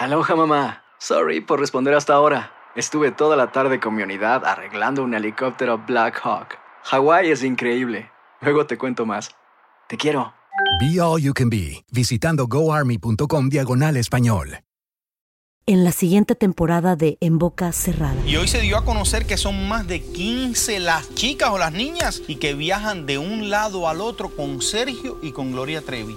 Aloha mamá. Sorry por responder hasta ahora. Estuve toda la tarde con mi unidad arreglando un helicóptero Black Hawk. Hawái es increíble. Luego te cuento más. Te quiero. Be All You Can Be, visitando goarmy.com diagonal español. En la siguiente temporada de En Boca Cerrada. Y hoy se dio a conocer que son más de 15 las chicas o las niñas y que viajan de un lado al otro con Sergio y con Gloria Trevi.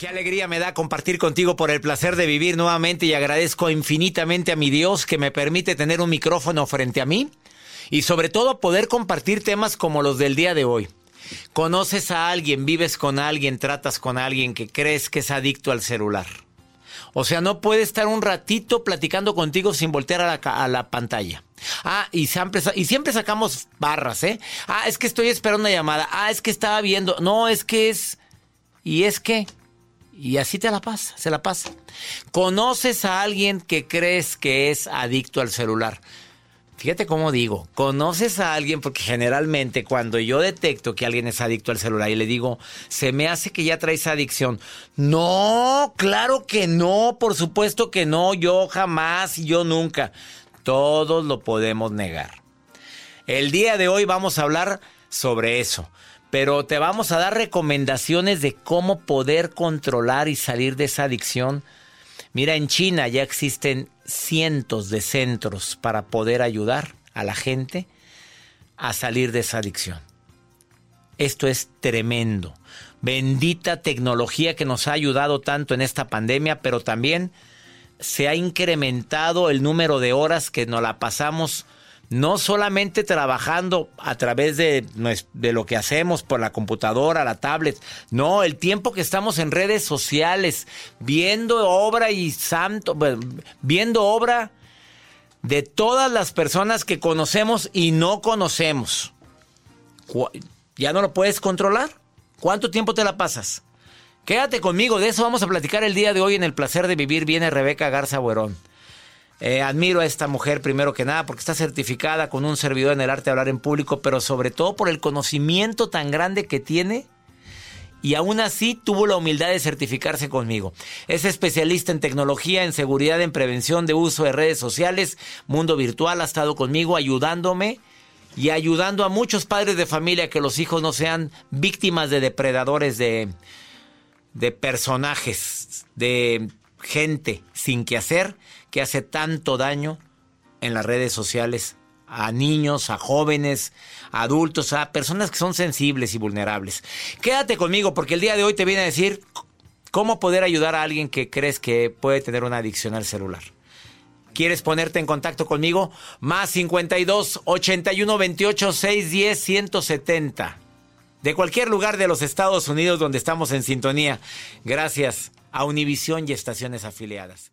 Qué alegría me da compartir contigo por el placer de vivir nuevamente y agradezco infinitamente a mi Dios que me permite tener un micrófono frente a mí y sobre todo poder compartir temas como los del día de hoy. Conoces a alguien, vives con alguien, tratas con alguien que crees que es adicto al celular. O sea, no puede estar un ratito platicando contigo sin voltear a la, pantalla. Ah, y siempre, y siempre sacamos barras, ¿eh? Ah, es que estoy esperando una llamada. Ah, es que estaba viendo. No, es que es... Y es que... Y así te la pasa, se la pasa. Conoces a alguien que crees que es adicto al celular. Fíjate cómo digo, conoces a alguien porque generalmente cuando yo detecto que alguien es adicto al celular y le digo, se me hace que ya traes adicción. No, claro que no, por supuesto que no, yo jamás y yo nunca. Todos lo podemos negar. El día de hoy vamos a hablar sobre eso pero te vamos a dar recomendaciones de cómo poder controlar y salir de esa adicción. Mira, en China ya existen cientos de centros para poder ayudar a la gente a salir de esa adicción. Esto es tremendo. Bendita tecnología que nos ha ayudado tanto en esta pandemia, pero también se ha incrementado el número de horas que nos la pasamos no solamente trabajando a través de, de, lo que hacemos por la computadora, la tablet, no, el tiempo que estamos en redes sociales, viendo obra y santo, viendo obra de todas las personas que conocemos y no conocemos. ¿Ya no lo puedes controlar? ¿Cuánto tiempo te la pasas? Quédate conmigo, de eso vamos a platicar el día de hoy en el placer de vivir. Viene Rebeca Garza Buerón. Eh, admiro a esta mujer primero que nada porque está certificada con un servidor en el arte de hablar en público, pero sobre todo por el conocimiento tan grande que tiene y aún así tuvo la humildad de certificarse conmigo. Es especialista en tecnología, en seguridad, en prevención de uso de redes sociales, mundo virtual, ha estado conmigo ayudándome y ayudando a muchos padres de familia que los hijos no sean víctimas de depredadores de, de personajes, de gente sin que hacer que hace tanto daño en las redes sociales a niños, a jóvenes, a adultos, a personas que son sensibles y vulnerables. Quédate conmigo porque el día de hoy te viene a decir cómo poder ayudar a alguien que crees que puede tener una adicción al celular. ¿Quieres ponerte en contacto conmigo? Más 52 81 28 610 170. De cualquier lugar de los Estados Unidos donde estamos en sintonía. Gracias a Univisión y estaciones afiliadas.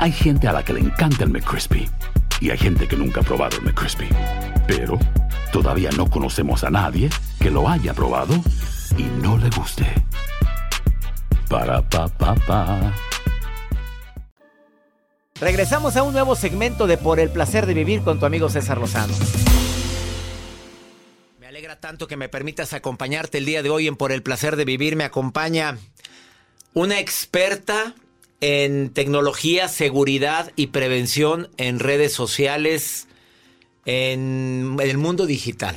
Hay gente a la que le encanta el McCrispy y hay gente que nunca ha probado el McCrispy. Pero todavía no conocemos a nadie que lo haya probado y no le guste. Para pa pa pa. Regresamos a un nuevo segmento de Por el placer de vivir con tu amigo César Lozano. Me alegra tanto que me permitas acompañarte el día de hoy en Por el placer de vivir. Me acompaña una experta en tecnología, seguridad y prevención en redes sociales, en el mundo digital.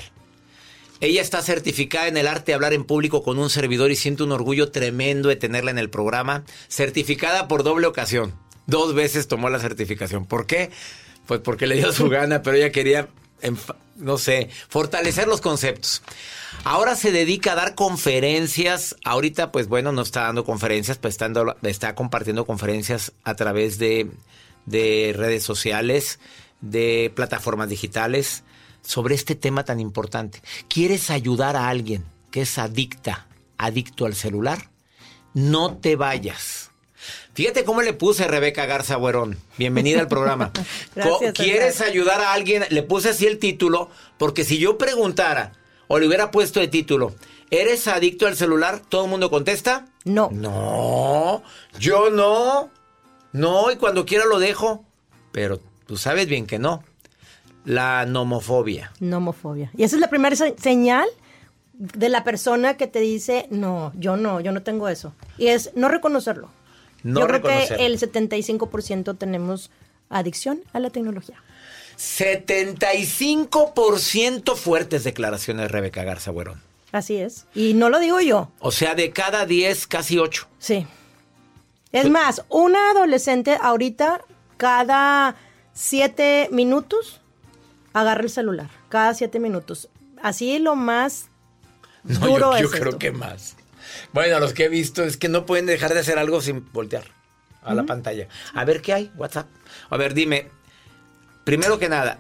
Ella está certificada en el arte de hablar en público con un servidor y siento un orgullo tremendo de tenerla en el programa. Certificada por doble ocasión. Dos veces tomó la certificación. ¿Por qué? Pues porque le dio su gana, pero ella quería, no sé, fortalecer los conceptos. Ahora se dedica a dar conferencias. Ahorita, pues bueno, no está dando conferencias, pues está, dando- está compartiendo conferencias a través de, de redes sociales, de plataformas digitales, sobre este tema tan importante. ¿Quieres ayudar a alguien que es adicta, adicto al celular? No te vayas. Fíjate cómo le puse a Rebeca Garza Buerón. Bienvenida al programa. Gracias. ¿Quieres ayudar a alguien? Le puse así el título, porque si yo preguntara o le hubiera puesto de título, ¿eres adicto al celular? ¿Todo el mundo contesta? No. No, yo no. No, y cuando quiera lo dejo. Pero tú sabes bien que no. La nomofobia. Nomofobia. Y esa es la primera se- señal de la persona que te dice, no, yo no, yo no tengo eso. Y es no reconocerlo. No yo creo que el 75% tenemos adicción a la tecnología. 75% fuertes declaraciones de Rebeca Garza Buerón. Así es. Y no lo digo yo. O sea, de cada 10, casi 8. Sí. Es más, una adolescente ahorita, cada siete minutos, agarra el celular. Cada siete minutos. Así lo más No, duro yo, yo es creo esto. que más. Bueno, los que he visto es que no pueden dejar de hacer algo sin voltear a la pantalla. A ver qué hay, WhatsApp. A ver, dime, primero que nada,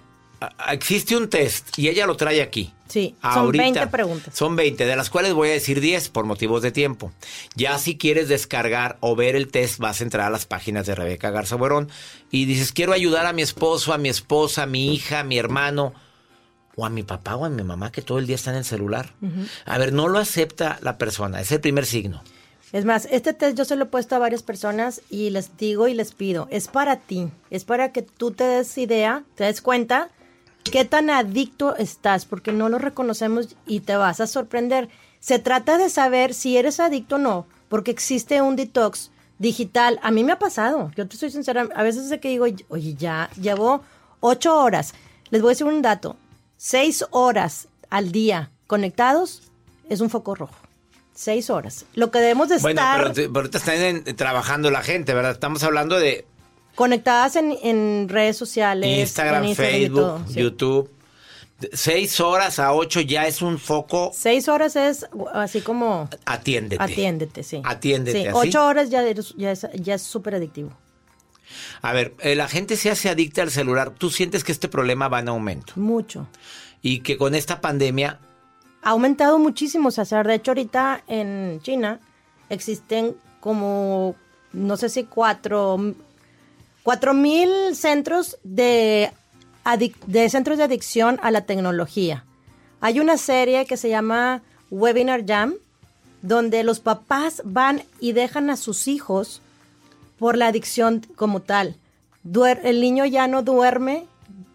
existe un test y ella lo trae aquí. Sí, son 20 preguntas. Son 20, de las cuales voy a decir 10 por motivos de tiempo. Ya si quieres descargar o ver el test, vas a entrar a las páginas de Rebeca Garza Buerón y dices, quiero ayudar a mi esposo, a mi esposa, a mi hija, a mi hermano, o a mi papá o a mi mamá que todo el día está en el celular. A ver, no lo acepta la persona, es el primer signo. Es más, este test yo se lo he puesto a varias personas y les digo y les pido, es para ti, es para que tú te des idea, te des cuenta qué tan adicto estás, porque no lo reconocemos y te vas a sorprender. Se trata de saber si eres adicto o no, porque existe un detox digital. A mí me ha pasado, yo te soy sincera, a veces es que digo, oye, ya llevo ocho horas. Les voy a decir un dato, seis horas al día conectados es un foco rojo. Seis horas. Lo que debemos de Bueno, estar pero, te- pero ahorita están en- trabajando la gente, ¿verdad? Estamos hablando de conectadas en, en redes sociales, Instagram, en Facebook, todo, sí. YouTube. Seis horas a ocho ya es un foco, Seis horas es así como atiéndete. atiéndete, sí. Atiéndete, Sí, ¿así? ocho horas ya, eres- ya es ya es súper adictivo. A ver, eh, la gente se hace adicta al celular. ¿Tú sientes que este problema va en aumento? Mucho. Y que con esta pandemia, Ha aumentado muchísimo, César. De hecho, ahorita en China existen como, no sé si cuatro, cuatro mil centros de, de centros de adicción a la tecnología. Hay una serie que se llama Webinar Jam, donde los papás van y dejan a sus hijos por la adicción como tal. Duer- el niño ya no duerme,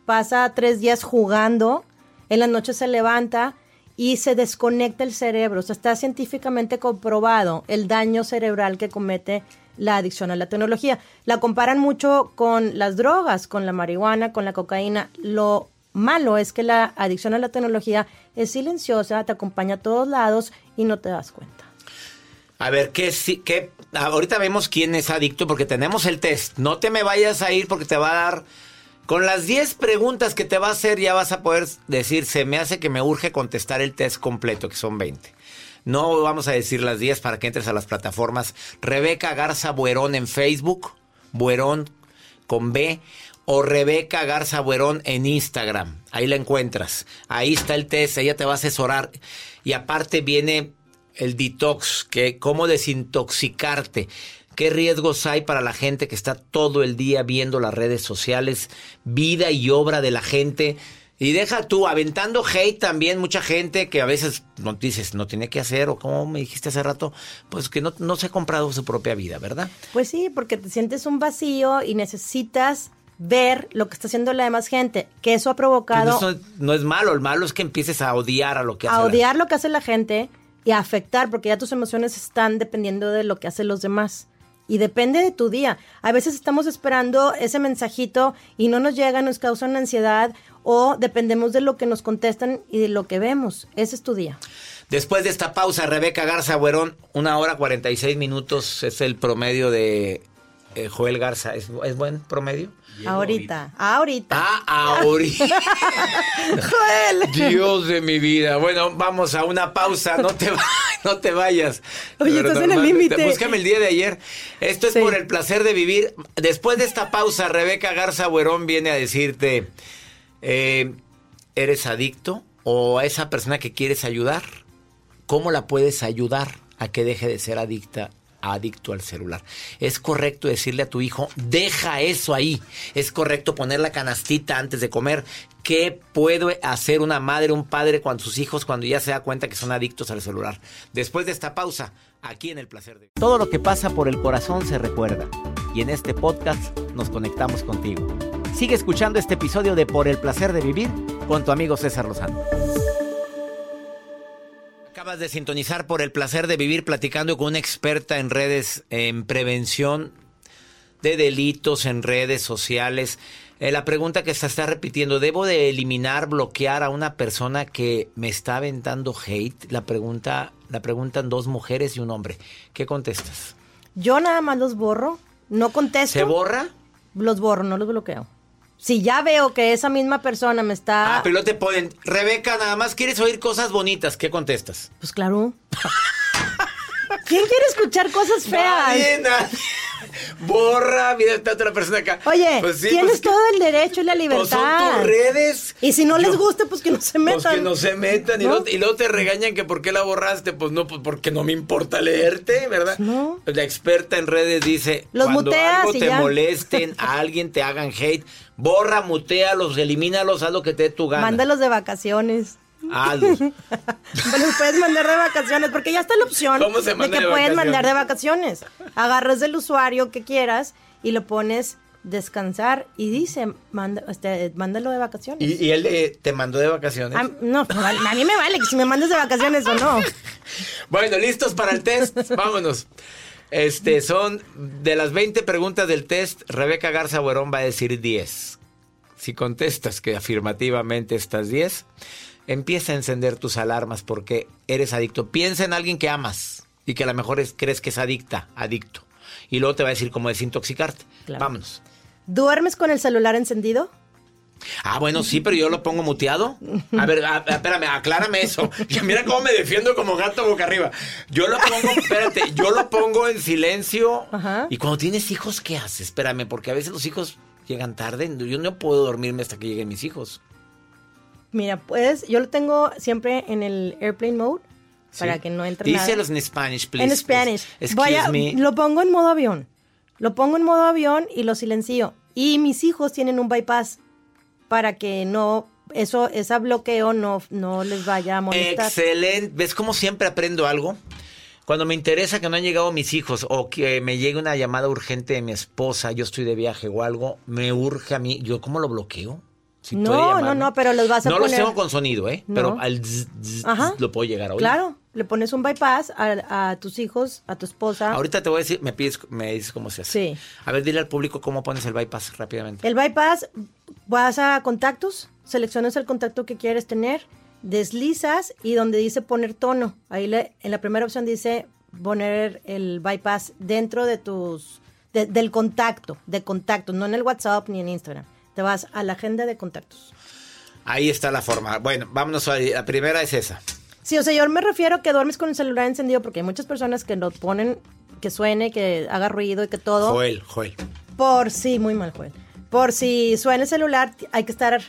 pasa tres días jugando, en las noches se levanta y se desconecta el cerebro. O sea, está científicamente comprobado el daño cerebral que comete la adicción a la tecnología. La comparan mucho con las drogas, con la marihuana, con la cocaína. Lo malo es que la adicción a la tecnología es silenciosa, te acompaña a todos lados y no te das cuenta. a ver, ¿qué, qué ahorita vemos quién es adicto porque tenemos el test. No te me vayas a ir porque te va a dar... Con las 10 preguntas que te va a hacer ya vas a poder decir, se me hace que me urge contestar el test completo, que son 20. No vamos a decir las 10 para que entres a las plataformas. Rebeca Garza Buerón en Facebook, Buerón con B, o Rebeca Garza Buerón en Instagram. Ahí la encuentras. Ahí está el test, ella te va a asesorar. Y aparte viene el detox, que cómo desintoxicarte. ¿Qué riesgos hay para la gente que está todo el día viendo las redes sociales, vida y obra de la gente? Y deja tú, aventando hate también, mucha gente que a veces no dices, no tiene que hacer, o como me dijiste hace rato, pues que no, no se ha comprado su propia vida, ¿verdad? Pues sí, porque te sientes un vacío y necesitas ver lo que está haciendo la demás gente, que eso ha provocado... Pues eso no es malo, el malo es que empieces a odiar a lo que hace a la odiar lo que hace la gente y afectar, porque ya tus emociones están dependiendo de lo que hacen los demás. Y depende de tu día. A veces estamos esperando ese mensajito y no nos llega, nos causa una ansiedad o dependemos de lo que nos contestan y de lo que vemos. Ese es tu día. Después de esta pausa, Rebeca Garza Buerón, una hora 46 minutos es el promedio de eh, Joel Garza. ¿Es, ¿Es buen promedio? ahorita, ahorita. Ah, ahorita. Joel. Dios de mi vida. Bueno, vamos a una pausa. No te, no te vayas. Oye, estás en el límite. Búscame el día de ayer. Esto es Sí. por el placer de vivir. Después de esta pausa, Rebeca Garza Buerón viene a decirte: eh, ¿eres adicto? ¿O a esa persona que quieres ayudar? ¿Cómo la puedes ayudar a que deje de ser adicta? Adicto al celular. Es correcto decirle a tu hijo, deja eso ahí. Es correcto poner la canastita antes de comer. ¿Qué puede hacer una madre, un padre cuando sus hijos, cuando ya se da cuenta que son adictos al celular? Después de esta pausa, aquí en el placer de... Todo lo que pasa por el corazón se recuerda. Y en este podcast nos conectamos contigo. Sigue escuchando este episodio de Por el placer de vivir con tu amigo César Lozano. Acabas de sintonizar por el placer de vivir platicando con una experta en redes, en prevención de delitos en redes sociales. Eh, la pregunta que se está repitiendo, ¿debo de eliminar, bloquear a una persona que me está aventando hate? La pregunta, la preguntan dos mujeres y un hombre. ¿Qué contestas? Yo nada más los borro, no contesto. ¿Se borra? Los borro, no los bloqueo. Si ya veo que esa misma persona me está... Ah, pero te ponen, Rebeca, nada más quieres oír cosas bonitas. ¿Qué contestas? Pues claro. ¿Quién quiere escuchar cosas feas? Nadie, nadie. Borra, mira, está otra persona acá. Oye, Pues sí, tienes pues que- todo el derecho y la Pues libertad. son tus redes. Y si no les Yo- gusta, pues que no se metan. Pues que no se metan. Y, luego, y luego te regañan que por qué la borraste. Pues no, pues porque no me importa leerte, ¿verdad? No. La experta en redes dice: Los cuando muteas algo te ya. molesten, a alguien te hagan hate, borra, mutealos, elimínalos, haz lo que te dé tu gana. Mándalos de vacaciones. Hazlos. Los puedes mandar de vacaciones, porque ya está la opción ¿Cómo se de que de puedes mandar de vacaciones. Agarras del usuario que quieras y lo pones descansar y dice, manda, este, mándalo de vacaciones. y, y él eh, te mandó de vacaciones. A, no, a mí me vale que si me mandas de vacaciones o no. Bueno, listos para el test. Vámonos. Este, son de las 20 preguntas del test, Rebeca Garza Buerón va a decir 10. Si contestas que afirmativamente estás 10, empieza a encender tus alarmas porque eres adicto. Piensa en alguien que amas y que a lo mejor es- crees que es adicta, adicto. Y luego te va a decir cómo desintoxicarte. Claro. Vámonos. ¿Duermes con el celular encendido? Ah, bueno, sí, pero yo lo pongo muteado. A ver, a- a- espérame, aclárame eso. Ya mira cómo me defiendo como gato boca arriba. Yo lo pongo, espérate, yo lo pongo en silencio. Ajá. Y cuando tienes hijos, ¿qué haces? Espérame, porque a veces los hijos llegan tarde. Yo no puedo dormirme hasta que lleguen mis hijos. Mira, puedes, yo lo tengo siempre en el airplane mode para que no entre nada. Díselos en Spanish, please. en Spanish. please. Voy Excuse a- me. Lo pongo en modo avión. Lo pongo en modo avión y lo silencio. Y mis hijos tienen un bypass para que no, eso, ese bloqueo no, no les vaya a molestar. Excelente. ¿Ves cómo siempre aprendo algo? Cuando me interesa que no han llegado mis hijos o que me llegue una llamada urgente de mi esposa, yo estoy de viaje o algo, me urge a mí. ¿Yo cómo lo bloqueo? Si No, no, no, pero los vas a No los poner- tengo con sonido, ¿eh? No. Pero al zzz, zzz, Ajá. lo puedo llegar a oír. Claro, le pones un bypass a, a tus hijos, a tu esposa. Ahorita te voy a decir, me pides, me dices cómo se hace. Sí. A ver, dile al público cómo pones el bypass rápidamente. El bypass, vas a contactos, seleccionas el contacto que quieres tener, deslizas y donde dice poner tono, ahí le- en la primera opción dice poner el bypass dentro de tus de- del contacto, de contacto, no en el WhatsApp ni en Instagram. Te vas a la agenda de contactos. Ahí está la forma. Bueno, vámonos a la primera es esa. Sí, o sea, yo me refiero a que duermes con el celular encendido porque hay muchas personas que lo ponen que suene, que haga ruido y que todo. Joel, Joel. Por sí, muy mal, Joel. Por si suena el celular, hay que estar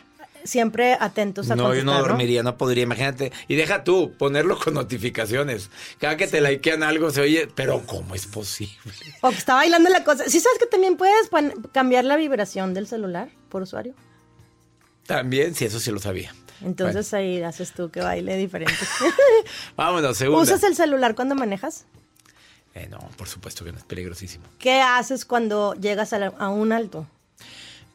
siempre atentos a No, yo no dormiría, no podría, imagínate. Y deja tú, ponerlo con notificaciones. Cada que te likean algo se oye, pero ¿cómo es posible? O que está bailando la cosa. ¿Sí sabes que también puedes cambiar la vibración del celular por usuario? También, sí, eso sí lo sabía. Entonces ahí haces tú que baile diferente. Vámonos, segunda. ¿Usas el celular cuando manejas? Eh, no, por supuesto que no, es peligrosísimo. ¿Qué haces cuando llegas a, la- a un alto?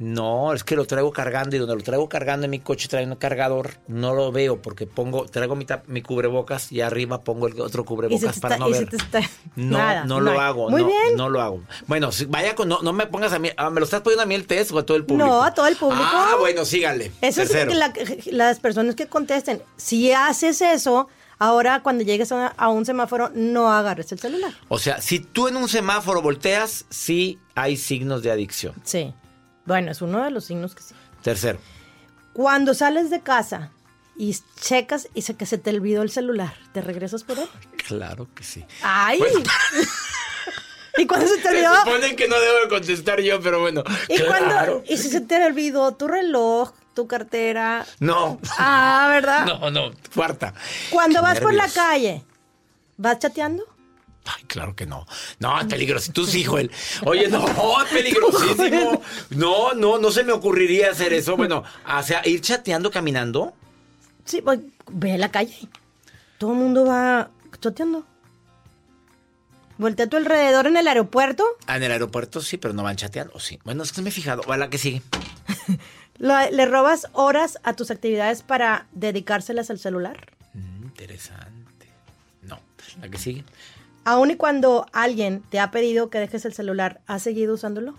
No, es que lo traigo cargando y donde lo traigo cargando en mi coche trae un cargador, no lo veo porque pongo, traigo mi, mi cubrebocas y arriba pongo el otro cubrebocas para está- no ver. está- No, nada, no no lo hago. Muy no, bien. No lo hago. Bueno, si- vaya con, no, no me pongas a mí, ah, ¿me lo estás poniendo a mí el test o a todo el público? No, a todo el público. Ah, bueno, síganle. Eso Tercero. es que la- las personas que contesten. Si haces eso, ahora cuando llegues a, a un semáforo, no agarres el celular. O sea, si tú en un semáforo volteas, sí hay signos de adicción. Sí. Bueno, es uno de los signos que sí. Tercero. Cuando sales de casa y checas y se, que se te olvidó el celular, ¿te regresas por él? Claro que sí. ¡Ay! ¿Y cuando se te Se olvidó? suponen que no debo de contestar yo, pero bueno. ¿Y, claro. cuando, ¿Y si se te olvidó tu reloj, tu cartera? No. Ah, ¿verdad? No, no, cuarta. Cuando Qué vas por la calle, ¿vas chateando? Ay, claro que no. No, es peligroso. Tú sí, Joel. Oye, no, es peligrosísimo. No, no, no se me ocurriría hacer eso. Bueno, o sea, ir chateando, caminando. Sí, pues ve a la calle. Todo el mundo va chateando. Voltea a tu alrededor en el aeropuerto. Ah, en el aeropuerto sí, pero no van chateando. Sí. Bueno, es que me he fijado. ¿A la que sigue? le robas horas a tus actividades para dedicárselas al celular. Mm, interesante. No. ¿La que sigue? Aun y cuando alguien te ha pedido que dejes el celular, ¿has seguido usándolo?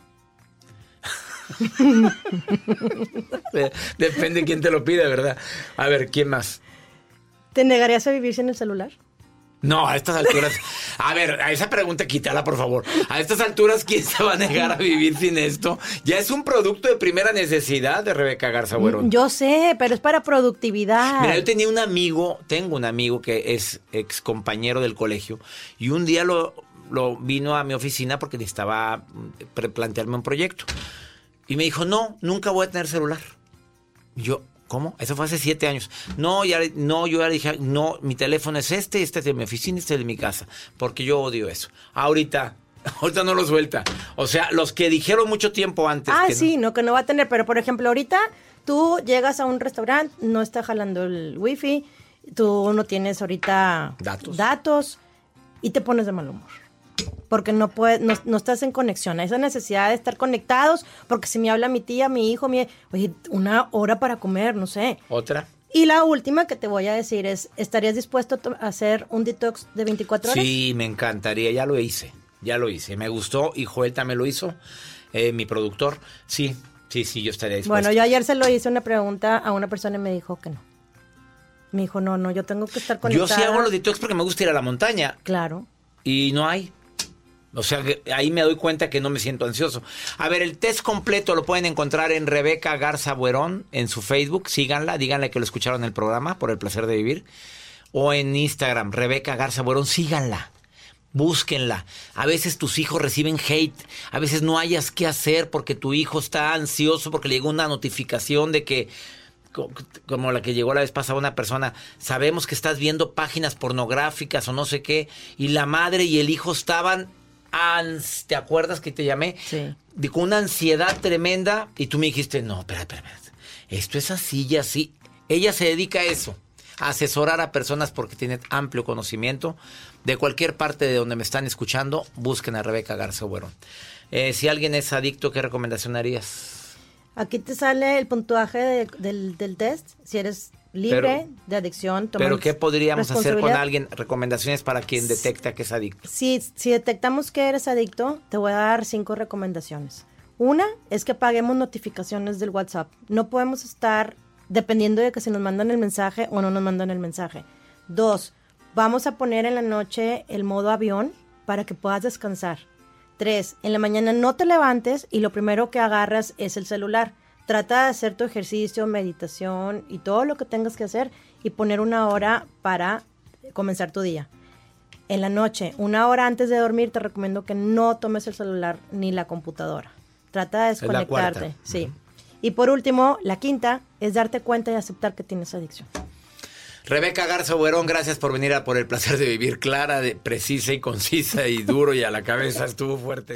Depende de quién te lo pide, ¿verdad? A ver, ¿quién más? ¿Te negarías a vivir sin el celular? No, a estas alturas. A ver, a esa pregunta quítala, por favor. A estas alturas, ¿quién se va a negar a vivir sin esto? Ya es un producto de primera necesidad de Rebeca Garza Buerón. Yo sé, pero es para productividad. Mira, yo tenía un amigo, tengo un amigo que es ex compañero del colegio, y un día lo, lo vino a mi oficina porque necesitaba mm, plantearme un proyecto. Y me dijo, no, nunca voy a tener celular. Y yo, ¿cómo? Eso fue hace siete años. No, ya, no, yo ya dije, no, mi teléfono es este, este es de mi oficina, este es de mi casa, porque yo odio eso. Ahorita, ahorita no lo suelta. O sea, los que dijeron mucho tiempo antes. Ah, que no- sí, no. que no va a tener. Pero, por ejemplo, ahorita tú llegas a un restaurante, no está jalando el wifi, tú no tienes ahorita Datos. datos y te pones de mal humor. Porque no, puedes, no, no estás en conexión. Esa necesidad de estar conectados, porque si me habla mi tía, mi hijo, mi... Oye, una hora para comer, no sé. Otra. Y la última que te voy a decir es, ¿estarías dispuesto a hacer un detox de 24 horas? Sí, me encantaría, ya lo hice, ya lo hice, me gustó y Joel también lo hizo, eh, mi productor. Sí, sí, sí, yo estaría dispuesto. Bueno, yo ayer se lo hice una pregunta a una persona y me dijo que no. Me dijo, no, no, yo tengo que estar Yo conectada. sí hago los detox porque me gusta ir a la montaña Claro. y no hay. O sea, ahí me doy cuenta que no me siento ansioso. A ver, el test completo lo pueden encontrar en Rebeca Garza Buerón en su Facebook. Síganla, díganle que lo escucharon en el programa por el placer de vivir. O en Instagram, Rebeca Garza Buerón, síganla. Búsquenla. A veces tus hijos reciben hate. A veces no hayas qué hacer porque tu hijo está ansioso porque le llegó una notificación de que co- como la que llegó la vez pasada una persona, sabemos que estás viendo páginas pornográficas o no sé qué, y la madre y el hijo estaban, ans- ¿te acuerdas que te llamé? Sí. De, con una ansiedad tremenda, y tú me dijiste, no, espera, espera, espera, esto es así y así. Ella se dedica a eso, a asesorar a personas porque tiene amplio conocimiento. De cualquier parte de donde me están escuchando, busquen a Rebeca Garza Buerón. Eh, si alguien es adicto, ¿qué recomendación harías? Aquí te sale el puntuaje de- del, del test. Si eres libre Pero- de adicción, Pero ¿qué podríamos hacer con alguien? Recomendaciones para quien detecta que es adicto. Si, si detectamos que eres adicto, te voy a dar cinco recomendaciones. Una es que paguemos notificaciones del WhatsApp. No podemos estar dependiendo de que si nos mandan el mensaje o no nos mandan el mensaje. Dos, vamos a poner en la noche el modo avión para que puedas descansar. Tres, en la mañana no te levantes y lo primero que agarras es el celular. Trata de hacer tu ejercicio, meditación y todo lo que tengas que hacer y poner una hora para comenzar tu día. En la noche, una hora antes de dormir, te recomiendo que no tomes el celular ni la computadora. Trata de desconectarte. Sí. Y por último, la quinta es darte cuenta y aceptar que tienes adicción. Rebeca Garza Buerón, gracias por venir a por el placer de vivir clara, de, precisa y concisa y duro y a la cabeza estuvo fuerte.